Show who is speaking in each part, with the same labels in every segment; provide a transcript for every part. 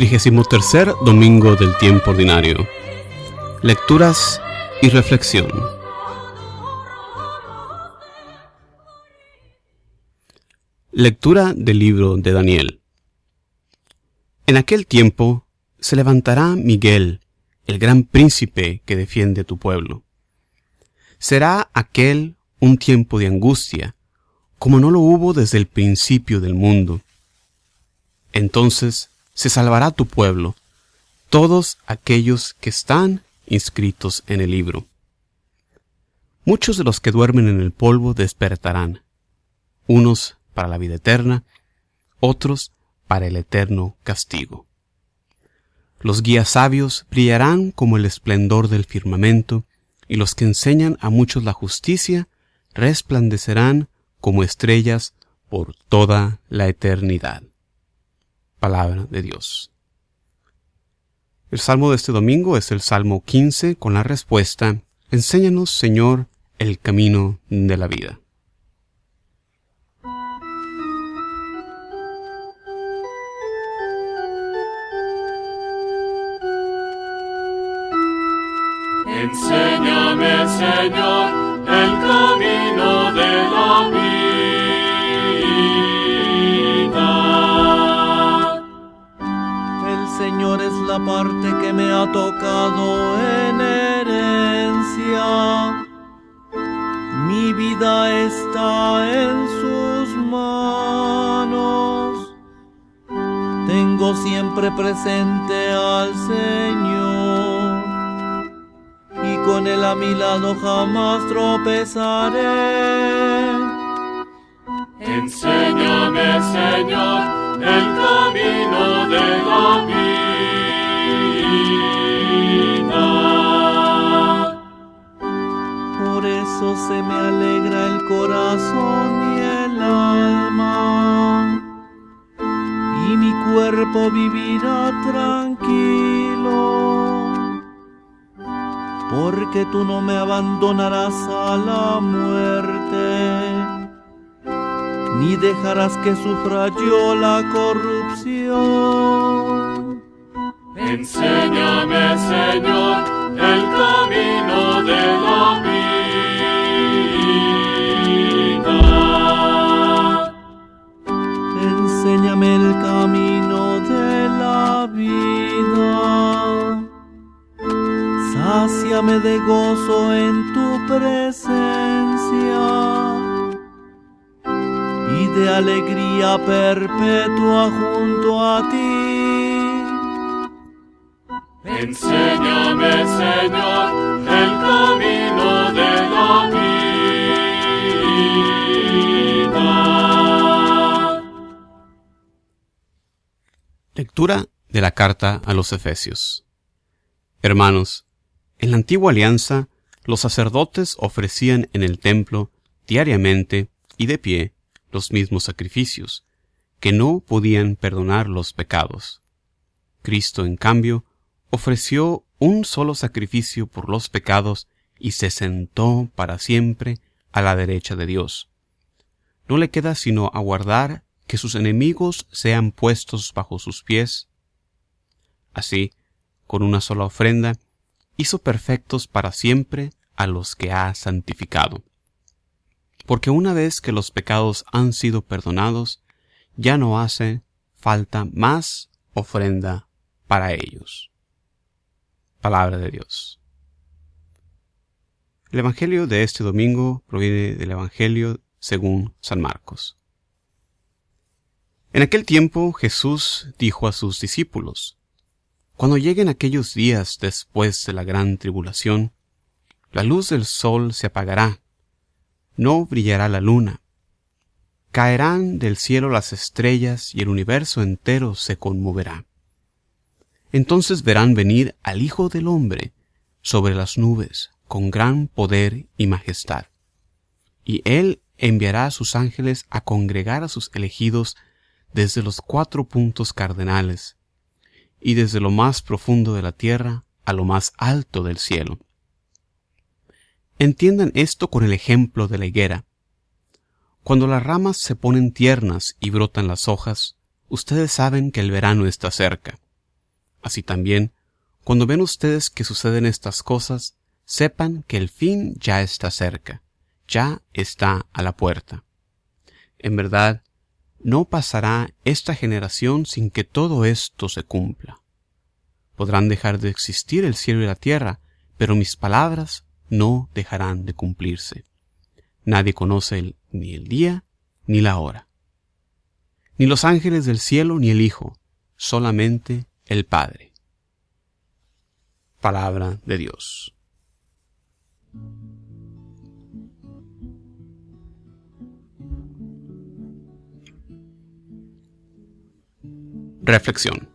Speaker 1: 33 Domingo del Tiempo Ordinario. Lecturas y reflexión. Lectura del libro de Daniel. En aquel tiempo se levantará Miguel, el gran príncipe que defiende tu pueblo. Será aquel un tiempo de angustia, como no lo hubo desde el principio del mundo. Entonces se salvará tu pueblo, todos aquellos que están inscritos en el libro. Muchos de los que duermen en el polvo despertarán, unos para la vida eterna, otros para el eterno castigo. Los guías sabios brillarán como el esplendor del firmamento, y los que enseñan a muchos la justicia resplandecerán como estrellas por toda la eternidad palabra de Dios. El salmo de este domingo es el Salmo 15 con la respuesta, Enséñanos, Señor, el camino de la vida.
Speaker 2: Enséñame, Señor, el camino de la vida.
Speaker 3: La parte que me ha tocado en herencia. Mi vida está en sus manos. Tengo siempre presente al Señor y con él a mi lado jamás tropezaré.
Speaker 2: Enséñame, Señor, el camino de la vida.
Speaker 3: Por eso se me alegra el corazón y el alma, y mi cuerpo vivirá tranquilo, porque tú no me abandonarás a la muerte, ni dejarás que sufra yo la corrupción.
Speaker 2: Enséñame, Señor, el camino de la vida.
Speaker 3: Perpetua junto a ti.
Speaker 2: Enséñame, Señor, el camino de la vida.
Speaker 1: Lectura de la carta a los Efesios. Hermanos, en la antigua alianza, los sacerdotes ofrecían en el templo diariamente y de pie los mismos sacrificios, que no podían perdonar los pecados. Cristo, en cambio, ofreció un solo sacrificio por los pecados y se sentó para siempre a la derecha de Dios. No le queda sino aguardar que sus enemigos sean puestos bajo sus pies. Así, con una sola ofrenda, hizo perfectos para siempre a los que ha santificado. Porque una vez que los pecados han sido perdonados, ya no hace falta más ofrenda para ellos. Palabra de Dios. El Evangelio de este domingo proviene del Evangelio según San Marcos. En aquel tiempo Jesús dijo a sus discípulos, Cuando lleguen aquellos días después de la gran tribulación, la luz del sol se apagará, no brillará la luna, caerán del cielo las estrellas y el universo entero se conmoverá entonces verán venir al Hijo del Hombre sobre las nubes con gran poder y majestad. Y Él enviará a sus ángeles a congregar a sus elegidos desde los cuatro puntos cardenales, y desde lo más profundo de la tierra a lo más alto del cielo. Entiendan esto con el ejemplo de la higuera. Cuando las ramas se ponen tiernas y brotan las hojas, ustedes saben que el verano está cerca Así también, cuando ven ustedes que suceden estas cosas, sepan que el fin ya está cerca, ya está a la puerta. En verdad, no pasará esta generación sin que todo esto se cumpla. Podrán dejar de existir el cielo y la tierra, pero mis palabras no dejarán de cumplirse. Nadie conoce ni el día ni la hora. Ni los ángeles del cielo ni el Hijo, solamente el Padre. Palabra de Dios. Reflexión.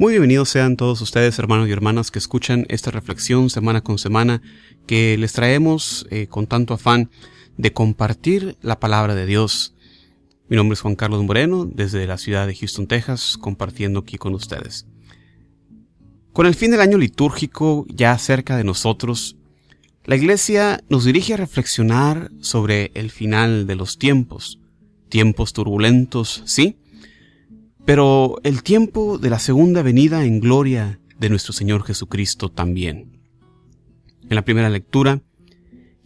Speaker 1: Muy bienvenidos sean todos ustedes, hermanos y hermanas, que escuchan esta reflexión semana con semana que les traemos eh, con tanto afán de compartir la palabra de Dios. Mi nombre es Juan Carlos Moreno, desde la ciudad de Houston, Texas, compartiendo aquí con ustedes. Con el fin del año litúrgico ya cerca de nosotros, la Iglesia nos dirige a reflexionar sobre el final de los tiempos. Tiempos turbulentos, sí, pero el tiempo de la segunda venida en gloria de nuestro Señor Jesucristo también. En la primera lectura,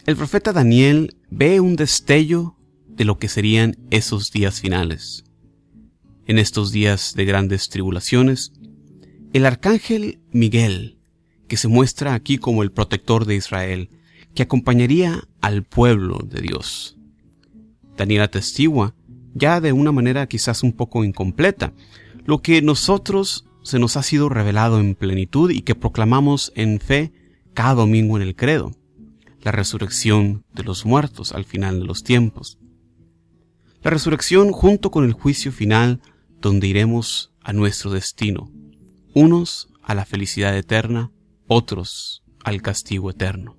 Speaker 1: el profeta Daniel ve un destello de lo que serían esos días finales. En estos días de grandes tribulaciones, el arcángel Miguel, que se muestra aquí como el protector de Israel, que acompañaría al pueblo de Dios. Daniel atestigua ya de una manera quizás un poco incompleta, lo que nosotros se nos ha sido revelado en plenitud y que proclamamos en fe cada domingo en el credo, la resurrección de los muertos al final de los tiempos. La resurrección junto con el juicio final donde iremos a nuestro destino, unos a la felicidad eterna, otros al castigo eterno.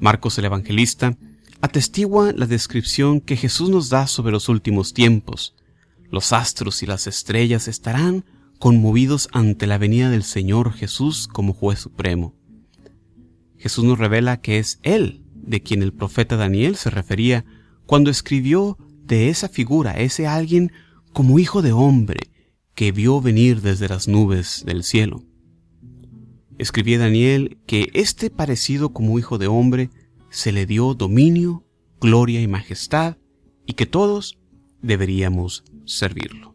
Speaker 1: Marcos el Evangelista atestigua la descripción que Jesús nos da sobre los últimos tiempos. Los astros y las estrellas estarán conmovidos ante la venida del Señor Jesús como juez supremo. Jesús nos revela que es Él de quien el profeta Daniel se refería cuando escribió de esa figura, ese alguien como hijo de hombre que vio venir desde las nubes del cielo. Escribía Daniel que este parecido como hijo de hombre se le dio dominio, gloria y majestad, y que todos deberíamos servirlo.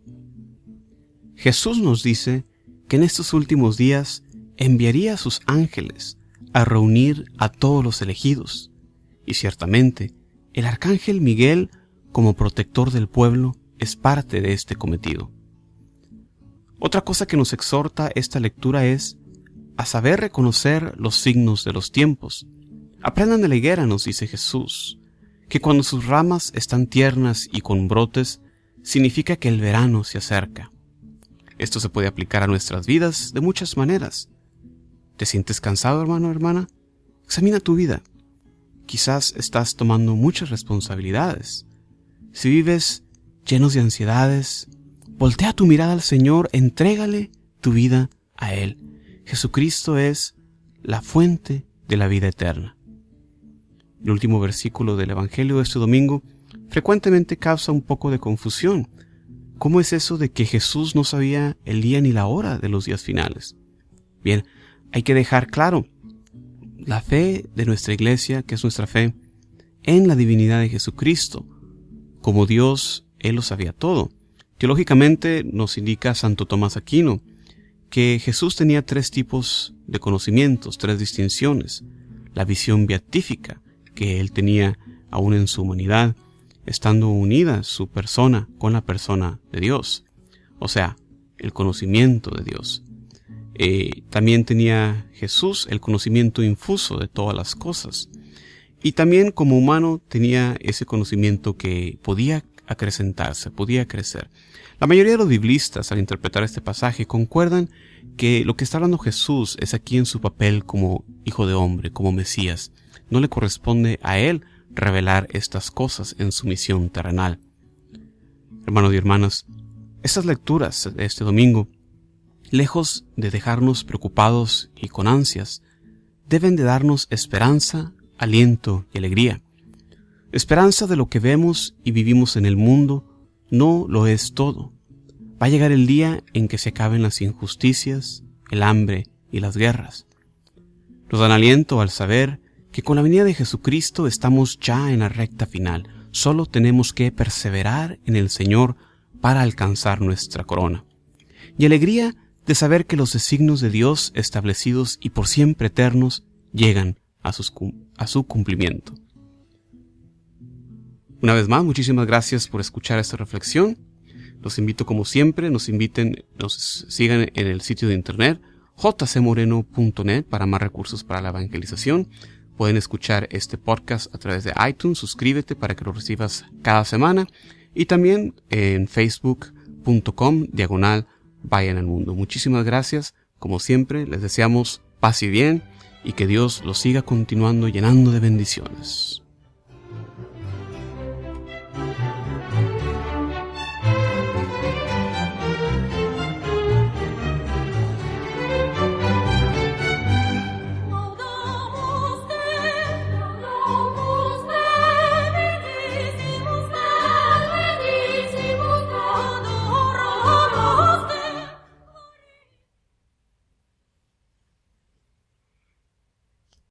Speaker 1: Jesús nos dice que en estos últimos días enviaría a sus ángeles a reunir a todos los elegidos, y ciertamente el arcángel Miguel, como protector del pueblo, es parte de este cometido. Otra cosa que nos exhorta esta lectura es a saber reconocer los signos de los tiempos, Aprendan de la higuera, nos dice Jesús, que cuando sus ramas están tiernas y con brotes, significa que el verano se acerca. Esto se puede aplicar a nuestras vidas de muchas maneras. ¿Te sientes cansado, hermano o hermana? Examina tu vida. Quizás estás tomando muchas responsabilidades. Si vives llenos de ansiedades, voltea tu mirada al Señor, entrégale tu vida a Él. Jesucristo es la fuente de la vida eterna el último versículo del Evangelio de este domingo, frecuentemente causa un poco de confusión. ¿Cómo es eso de que Jesús no sabía el día ni la hora de los días finales? Bien, hay que dejar claro, la fe de nuestra iglesia, que es nuestra fe, en la divinidad de Jesucristo. Como Dios, Él lo sabía todo. Teológicamente nos indica Santo Tomás Aquino que Jesús tenía tres tipos de conocimientos, tres distinciones. La visión beatífica, que él tenía aún en su humanidad, estando unida su persona con la persona de Dios, o sea, el conocimiento de Dios. Eh, también tenía Jesús el conocimiento infuso de todas las cosas. Y también como humano tenía ese conocimiento que podía acrecentarse, podía crecer. La mayoría de los biblistas al interpretar este pasaje concuerdan que lo que está hablando Jesús es aquí en su papel como hijo de hombre, como Mesías. No le corresponde a él revelar estas cosas en su misión terrenal. Hermanos y hermanas, estas lecturas de este domingo, lejos de dejarnos preocupados y con ansias, deben de darnos esperanza, aliento y alegría. Esperanza de lo que vemos y vivimos en el mundo no lo es todo. Va a llegar el día en que se acaben las injusticias, el hambre y las guerras. Nos dan aliento al saber que con la venida de Jesucristo estamos ya en la recta final. Solo tenemos que perseverar en el Señor para alcanzar nuestra corona. Y alegría de saber que los designios de Dios establecidos y por siempre eternos llegan a, a su cumplimiento. Una vez más, muchísimas gracias por escuchar esta reflexión. Los invito como siempre, nos inviten, nos sigan en el sitio de internet jcmoreno.net para más recursos para la evangelización. Pueden escuchar este podcast a través de iTunes, suscríbete para que lo recibas cada semana y también en facebook.com diagonal vayan al mundo. Muchísimas gracias, como siempre, les deseamos paz y bien y que Dios los siga continuando llenando de bendiciones.